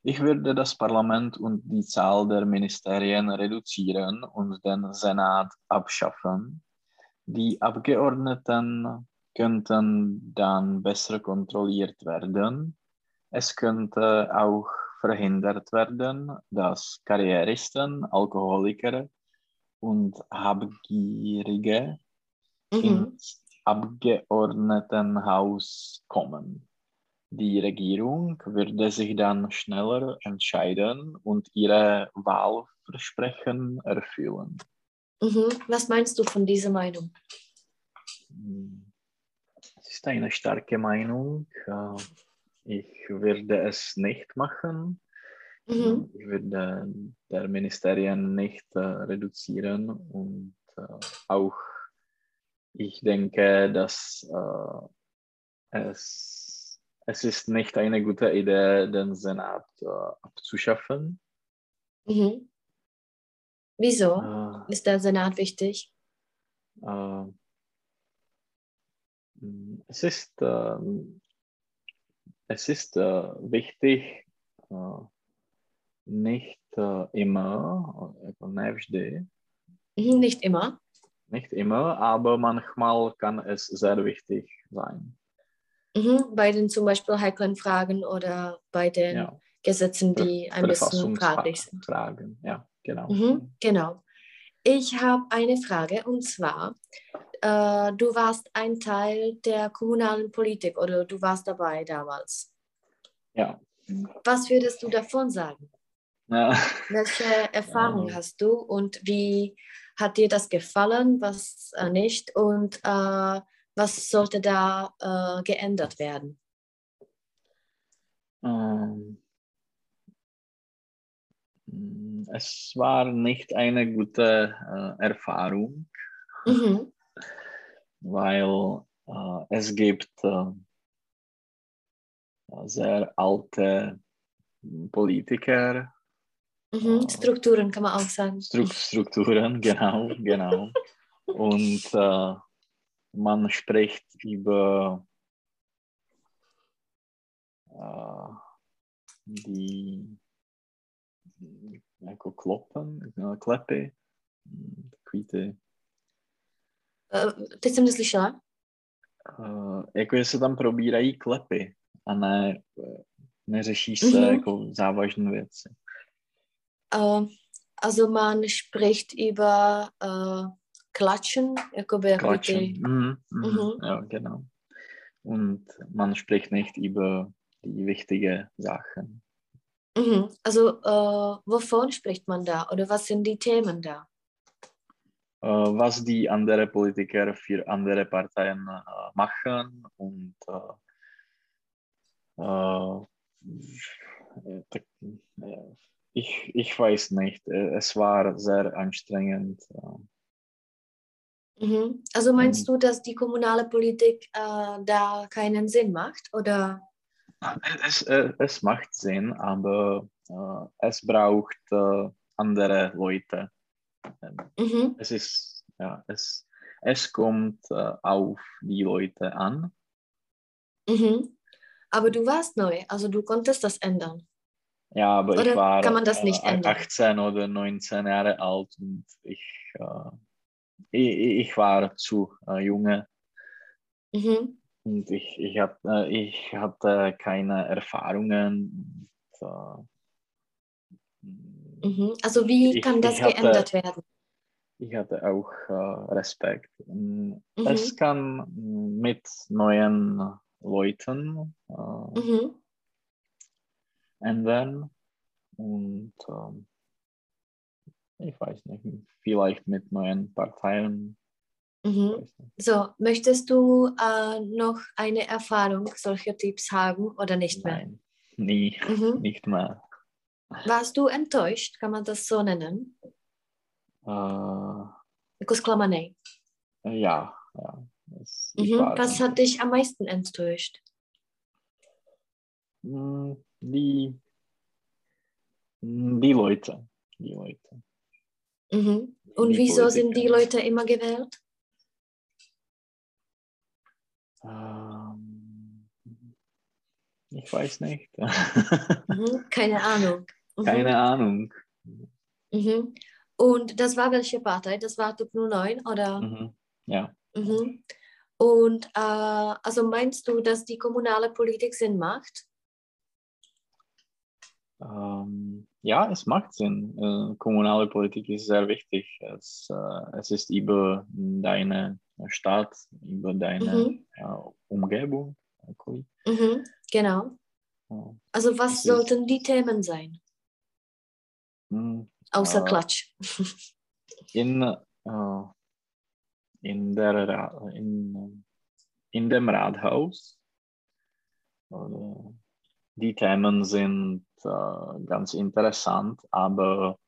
Ich würde das Parlament und die Zahl der Ministerien reduzieren und den Senat abschaffen. Die Abgeordneten könnten dann besser kontrolliert werden. Es könnte auch verhindert werden, dass Karrieristen, Alkoholiker und Habgierige Mhm. ins Abgeordnetenhaus kommen. Die Regierung würde sich dann schneller entscheiden und ihre Wahlversprechen erfüllen. Mhm. Was meinst du von dieser Meinung? Hm. Es ist eine starke Meinung. Ich würde es nicht machen. Mhm. Ich würde der Ministerien nicht äh, reduzieren und äh, auch ich denke, dass äh, es, es ist nicht eine gute Idee, den Senat äh, abzuschaffen. Mhm. Wieso Äh, ist der Senat wichtig? äh, es ist, ähm, es ist äh, wichtig, äh, nicht äh, immer, äh, ne vždy. Nicht immer. nicht immer, aber manchmal kann es sehr wichtig sein. Mhm. Bei den zum Beispiel heiklen Fragen oder bei den Ja, Gesetzen, die ein bisschen fraglich sind. Verfassungsfragen, ja, genau. Mhm, genau. Ich habe eine Frage und zwar, äh, du warst ein Teil der kommunalen Politik oder du warst dabei damals. Ja. Was würdest du davon sagen? Ja. Welche Erfahrung Ähm. hast du und wie hat dir das gefallen, was äh, nicht und äh, was sollte da äh, geändert werden? Ähm, es war nicht eine gute äh, Erfahrung, mhm. Weil äh, es gibt äh, sehr alte Politiker. Mhm. Strukturen kann man auch sagen. Strukturen, genau, genau. Und äh, man spricht über äh, die jako klepy, takový ty. Uh, teď jsem neslyšela. Uh, jako, že se tam probírají klepy a ne, neřeší se mm-hmm. jako závažné věci. Uh, also man spricht über uh, Klatschen, jakoby Klatschen. Die... Mhm, mhm. Mhm. Ja, genau. Und man spricht nicht über die wichtigen Sachen. Mhm. Also äh, wovon spricht man da oder was sind die Themen da? Äh, was die anderen Politiker für andere Parteien äh, machen und äh, ich, ich weiß nicht. Es war sehr anstrengend. Mhm. Also meinst du, dass die kommunale Politik äh, da keinen Sinn macht? Oder? Es, es macht Sinn, aber äh, es braucht äh, andere Leute. Ähm, mhm. Es ist, ja, es, es kommt äh, auf die Leute an. Mhm. Aber du warst neu, also du konntest das ändern. Ja, aber oder ich war kann man das nicht ändern? 18 oder 19 Jahre alt und ich, ich, ich war zu junge. Mhm. Und ich, ich, hab, ich hatte keine Erfahrungen. Und, mhm. Also wie kann das hatte, geändert werden? Ich hatte auch äh, Respekt. Mhm. Es kann mit neuen Leuten äh, mhm. ändern. Und ähm, ich weiß nicht, vielleicht mit neuen Parteien Mhm. So, möchtest du äh, noch eine Erfahrung solcher Tipps haben oder nicht mehr? Nein, nie, mhm. nicht mehr. Warst du enttäuscht, kann man das so nennen? Äh, Jako Ja, ja. Es, mhm. Was hat dich am meisten enttäuscht? Hm, die, die Leute. Die Leute. Mhm. Und die wieso Politiker. sind die Leute immer gewählt? Ähm, ich weiß nicht. Mhm, keine Ahnung. Mhm. Keine Ahnung. Mhm. Und das war welche Partei? Das war Typ 09 oder? Mhm. Ja. Mhm. Und äh, also meinst du, dass die kommunale Politik Sinn macht? Ähm, ja, es macht Sinn. Äh, kommunale Politik ist sehr wichtig. Es, äh, es ist über deine Stadt, über deine mhm. Umgebung. Mhm, genau. Also was es sollten die Themen sein? Außer äh, Klatsch. In, äh, in, der, in, in dem Rathaus. Die Themen sind äh, ganz interessant, aber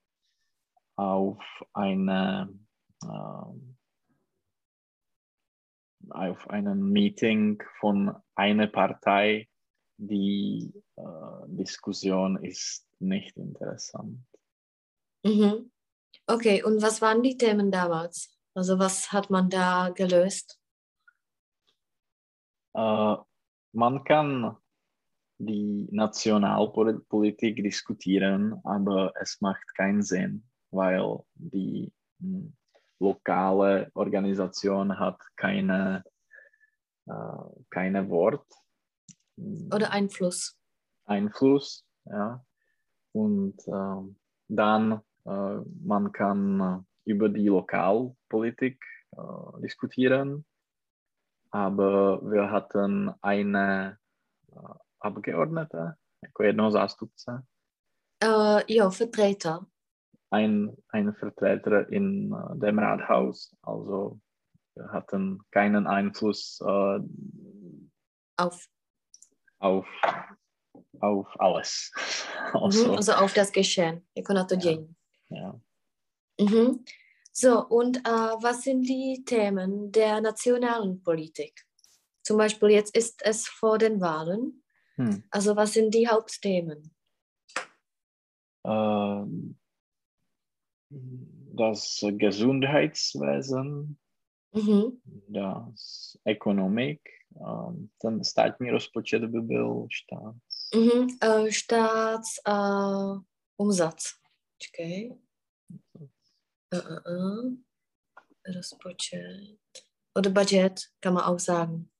auf eine auf einem Meeting von einer Partei, die äh, Diskussion ist nicht interessant. Mhm. Okay, und was waren die Themen damals? Also was hat man da gelöst? Äh, man kann die Nationalpolitik diskutieren, aber es macht keinen Sinn, weil die hm, lokale Organisation hat keine, äh, keine Wort. Oder Einfluss. Einfluss, ja. Und äh, dann, man kann über die Lokalpolitik äh, diskutieren, aber wir hatten eine äh, Abgeordnete, jako jednoho zástupce. Uh, jo, Vertreter. ein, ein Vertreter in äh, dem Rathaus. Also wir hatten keinen Einfluss äh, Auf, auf, auf alles. mhm, Also, also auf das Geschehen. Jako na to Ja. dění. Ja. Mhm. So, und äh, was sind die Themen der nationalen Politik? Zum Beispiel jetzt ist es vor den Wahlen. Hm. Also was sind die Hauptthemen? Ähm, das Gesundheitswesen, Mhm. das Ekonomik, ähm, ten státní rozpočet by byl štát. Mhm. Äh, Staats, äh, Okay. Äh, äh, äh. Rozpočet. Oder Budget, kann man auch sagen.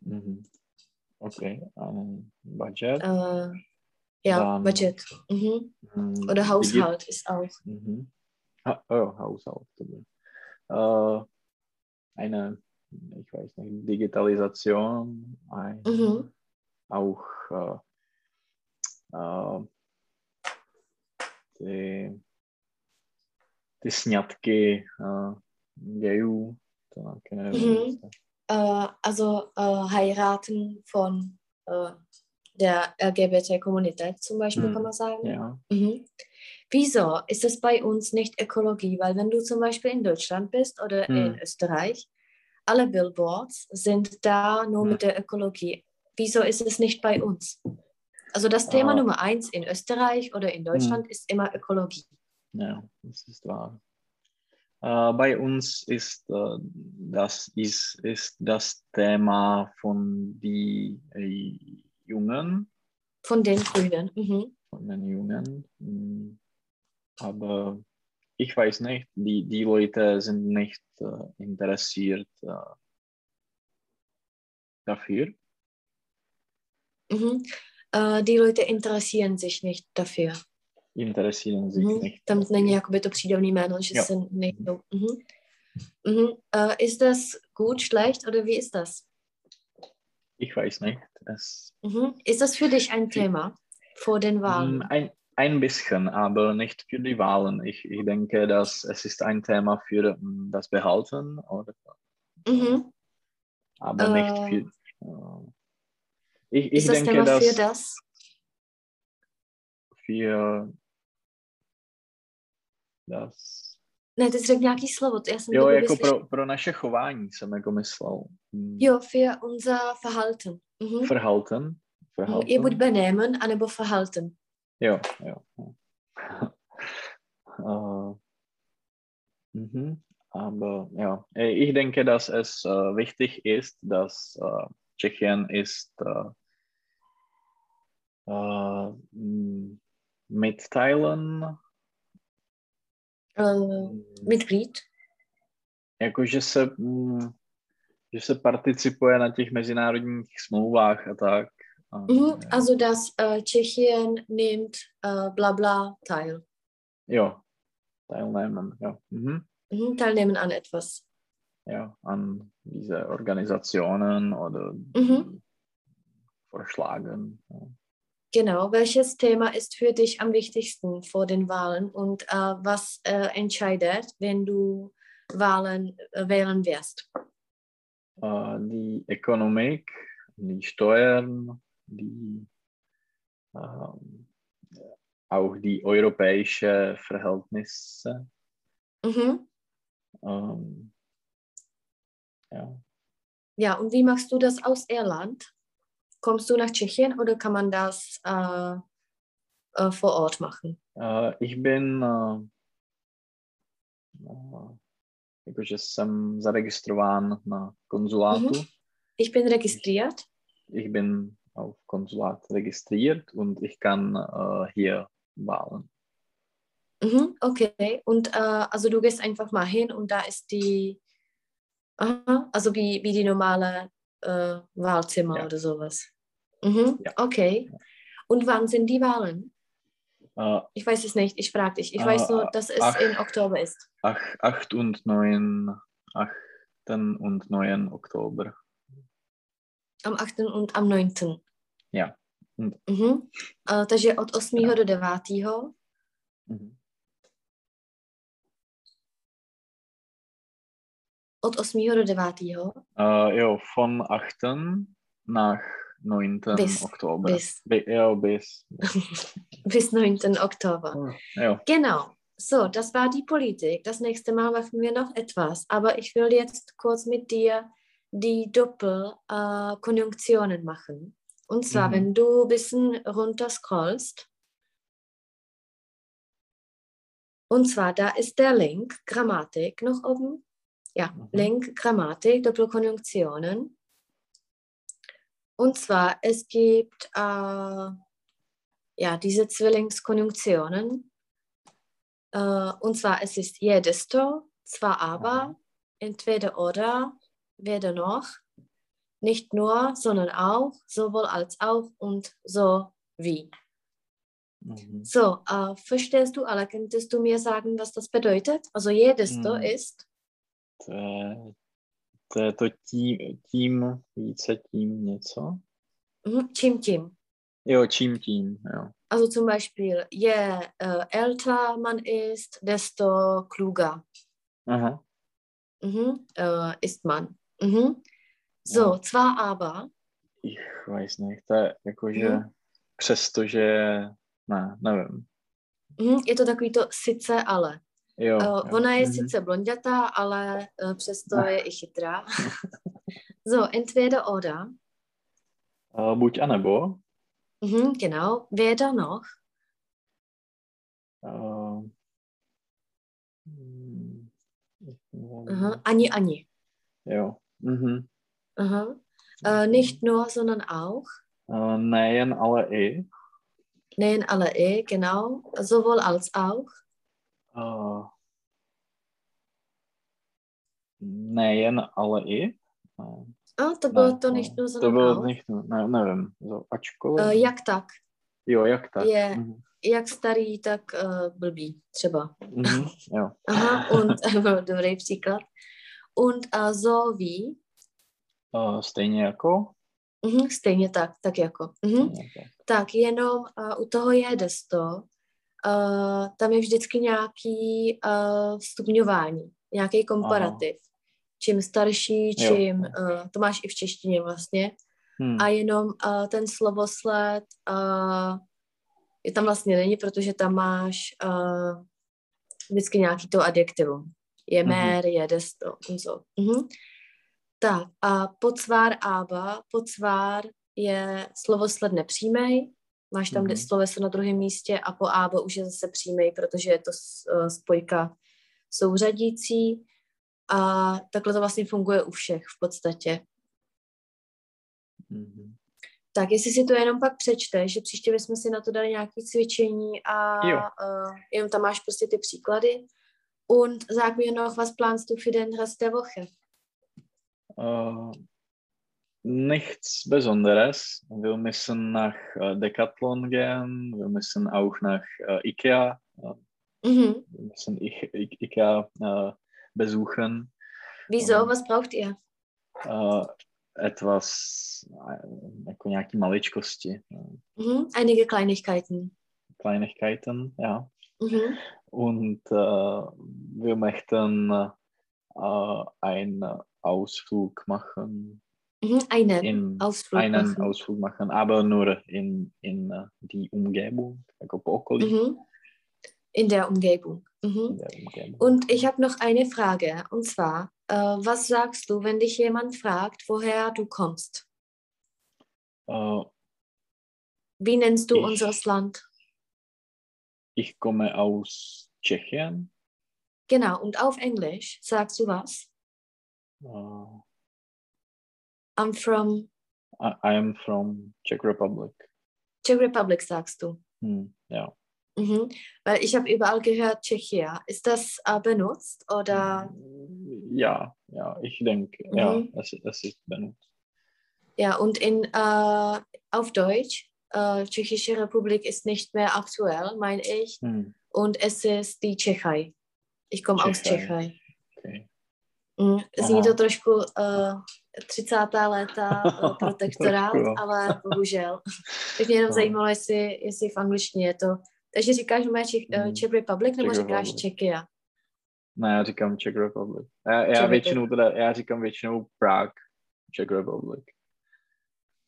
Mhm. Okay, ein Budget. Äh, ja, Dann- Budget. Mhm. Hm, Oder Haushalt ist auch. Mhm. Ha oh, Haushalt. Äh, eine, ich weiß nicht, Digitalisation, ein, Mhm. auch äh, äh, ty, ty sňatky äh, gejů, to taky nevím. Mhm. jestli- Äh, also äh, heiraten von äh, der LGBT-Kommunität zum Beispiel, Mhm. kann man sagen. Ja. Mhm. Wieso ist es bei uns nicht Ökologie? Weil wenn du zum Beispiel in Deutschland bist oder in Mhm. Österreich, alle Billboards sind da nur Mhm. mit der Ökologie. Wieso ist es nicht bei uns? Also das Thema Ah. Nummer eins in Österreich oder in Deutschland ist immer Ökologie. Ja, das ist wahr. Äh, bei uns ist, äh, das ist, ist das Thema von die äh, Jungen, Von den Grünen. Mhm. von den Jungen. Mm, Aber ich weiß nicht, die, die Leute sind nicht äh, interessiert äh, dafür. Mhm. Äh, die Leute interessieren sich nicht dafür. Interessieren sich Mhm. nicht. Tam není jakoby to přídavný jméno, že Jo. se nejdou. Mhm. Mhm. Äh, ist das gut, schlecht oder wie ist das? Ich weiß nicht. Es, Mhm. Ist das für dich ein Thema vor den Mm, Wahlen? Ein, ein bisschen, aber nicht für die Wahlen. Ich, ich denke, dass es ist ein Thema für mm, das Behalten, oder, Mhm. aber Äh, nicht für. Ich ich Ist das denke, Thema dass für das? für das. Ne, ty jsi řekl nějaký slovo, já jsem Jo, jako pro, pro naše chování jsem jako myslel. Mm, Jo, für unser Verhalten. Mhm. Verhalten. Verhalten. Je buď benehmen, anebo Verhalten. Ja. ja. äh, mhm. Aber ja, ich denke, dass es äh, wichtig ist, dass äh, Tschechien ist äh, äh, m- mitteilen, Uh, Mitglied. jako že se, mm, že se participuje na těch mezinárodních smlouvách a tak. A, Mhm. Also, dass äh, Tschechien nimmt äh, bla bla teil. Jo, teilnehmen, ja. Mhm. Mhm. Teilnehmen an etwas. ja, an diese Organisationen oder Mhm. vorschlagen. Ja. Genau, welches Thema ist für dich am wichtigsten vor den Wahlen und äh, was äh, entscheidet, wenn du Wahlen äh, wählen wirst? Äh, die Ökonomik, die Steuern, die ähm, auch die europäischen Verhältnisse. Mhm. Ähm, ja. Ja, und wie machst du das aus Irland? Kommst du nach Tschechien oder kann man das äh, äh, vor Ort machen? Äh, ich bin jakože jsem zaregistrován na konzulátu. Mhm. Ich bin registriert. Ich bin auf Konsulat registriert und ich kann äh, hier wahlen. Mhm, okay, und äh, also du gehst einfach mal hin und da ist die, aha, also wie, wie die normale äh, Wahlzimmer Ja. oder sowas. Mhm. Ja. Okay. Und wann sind die Wahlen? Uh, ich weiß es nicht, ich frage dich. Ich uh, weiß nur, dass es ach, in Oktober ist. Ach, 8 und 9, 8 und 9 Oktober. Am 8 und am 9. Ja. Mhm. Uh -huh. takže od 8. Ja. do 9. -huh. Mhm. Od 8. do 9. Äh, jo, von 8. nach 9. Bis. Oktober. Bis. Bi ja, bis. bis 9. Oktober. Ja. Genau. So, das war die Politik. Das nächste Mal machen wir noch etwas. Aber ich will jetzt kurz mit dir die Doppelkonjunktionen äh, machen. Und zwar, Mhm. wenn du ein bisschen runter scrollst. Und zwar, da ist der Link Grammatik noch oben. Ja, Mhm. Link Grammatik, Doppelkonjunktionen. Und zwar, es gibt äh, ja, diese Zwillingskonjunktionen. Äh, und zwar, es ist jedesto, zwar aber, Mhm. entweder oder, weder noch, nicht nur, sondern auch, sowohl als auch und so wie. Mhm. So, äh, verstehst du alle? Könntest du mir sagen, was das bedeutet? Also jedesto Mm. ist, To je, to je to tím, tím, více tím něco. mhm, čím tím. Jo, čím tím, jo. Also zum Beispiel, je äh, älter man ist, desto kluger Aha. mhm, äh, ist man. Mhm. So, Ja. zwar aber, Ich weiß nicht, to je jakože, Mhm. přestože, ne, nevím. mhm, je to takový to sice ale. Jo, Uh, jo. ona je Mhm. sice blondětá, ale uh, přesto je i chytrá. so, entweder oder. Uh, buď a nebo. Mhm, genau. Weder noch. Uh, ich nevím. Aha. Ani, ani. Jo. Mhm. Aha. Äh, nicht nur, sondern auch. Uh, nejen, ale i. Nein, alle eh, genau. Sowohl als auch. Uh, nejen, ale i. Uh, A to bylo ne, to no, nicht nur, To bylo nicht, nur, ne, nevím. Ačkoliv. Äh, jak tak. Jo, jak tak. Je. Mhm. Jak starý, tak uh, blbý, třeba. Mhm. Jo. Aha, und, dobrý příklad. Und uh, so wie, Uh, stejně jako. mhm, stejně tak, tak jako. Mhm. Stejně tak. Tak jenom uh, u toho je desto, uh, tam je vždycky nějaký uh, stupňování, nějaký komparativ. Čím starší, čím, uh, to máš i v češtině vlastně, Hm. a jenom uh, ten slovosled uh, je tam vlastně není, protože tam máš uh, vždycky nějaký to adjektivum. Je Mhm. mer, je desto, und so. Mhm. Tak a podsvár ába, podsvár je slovosled nepřímej, máš tam Mhm. mm sloveso na druhém místě a po ába už je zase přímej, protože je to eh, spojka souřadící a takhle to vlastně funguje u všech v podstatě. Mhm. Tak jestli si to jenom pak přečteš, že příště bychom si na to dali nějaké cvičení a Jo. uh, jenom tam máš prostě ty příklady. Und sag mir noch, was planst du für den Rest der Woche? Uh, nichts Besonderes. Wir müssen nach uh, Decathlon gehen. Wir müssen auch nach uh, Ikea. Uh, Mhm. wir müssen I I Ikea uh, besuchen. Wieso? Mhm. Was braucht ihr? Uh, etwas, uh, jako nějaký maličkosti, Mhm. Einige Kleinigkeiten. Kleinigkeiten, ja. Mhm. Und wir möchten einen Ausflug machen. Einen in Ausflug einen machen. Ausflug machen, aber nur in, in äh, die Umgebung, Mhm. In der Umgebung. Mhm. in der Umgebung. Und ich habe noch eine Frage. Und zwar, äh, was sagst du, wenn dich jemand fragt, woher du kommst? Äh, Wie nennst du Ich- unseres Land? ich komme aus Tschechien. Genau, und auf Englisch sagst du was? Äh, I'm from I am from Czech Republic. Czech Republic, sagst du. Hm, ja. Mhm. Weil ich habe überall gehört, Tschechia. Ist das äh, benutzt oder? Ja, ja, ich denke, ja, Mhm. es, es ist benutzt. Ja, und in, äh, auf Deutsch, äh, Tschechische Republik ist nicht mehr aktuell, meine ich. Hm, Und es ist die Tschechei. Ich komme aus Tschechei. Tschechei. okay. Mm, zní to trošku uh, 30. léta uh, protektorát, jo. ale bohužel. Tak mě jenom No. zajímalo, jestli, jestli v angličtině je to. Takže říkáš, že Czech, uh, Mm. Czech Republic nebo Czech říkáš Republic. Czechia? Ne, já říkám Czech Republic. Já, já Czech většinou teda, já říkám většinou Prague, Czech Republic.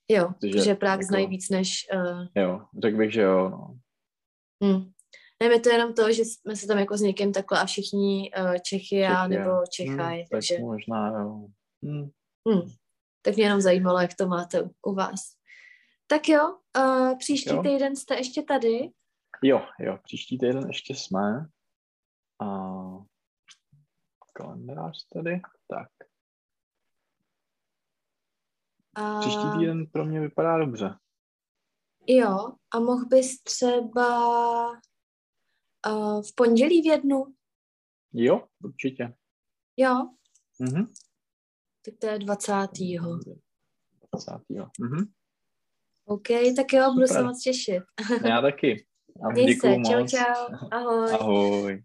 Jo, Takže protože Prák jako- znají víc než... Uh, Jo, řekl bych, že jo, no. hm. Ne, je to jenom to, že jsme se tam jako s někým takhle a všichni uh, Čechy a nebo Čechaj, tak takže možná, jo. Hm. hm. tak mě jenom zajímalo, jak to máte u- u vás. Tak jo, uh, příští Jo. týden jste ještě tady. Jo, jo, příští týden ještě jsme. A kalendář tady. Tak, A, příští týden pro mě vypadá dobře. Jo, a mohl bys třeba uh, v pondělí v jednu? Jo, určitě. Jo, Mhm. tak to je 20. 20. Mhm. OK, tak jo, budu se Super. moc těšit. Já taky. Měj se, čau, čau, ahoj. Ahoj.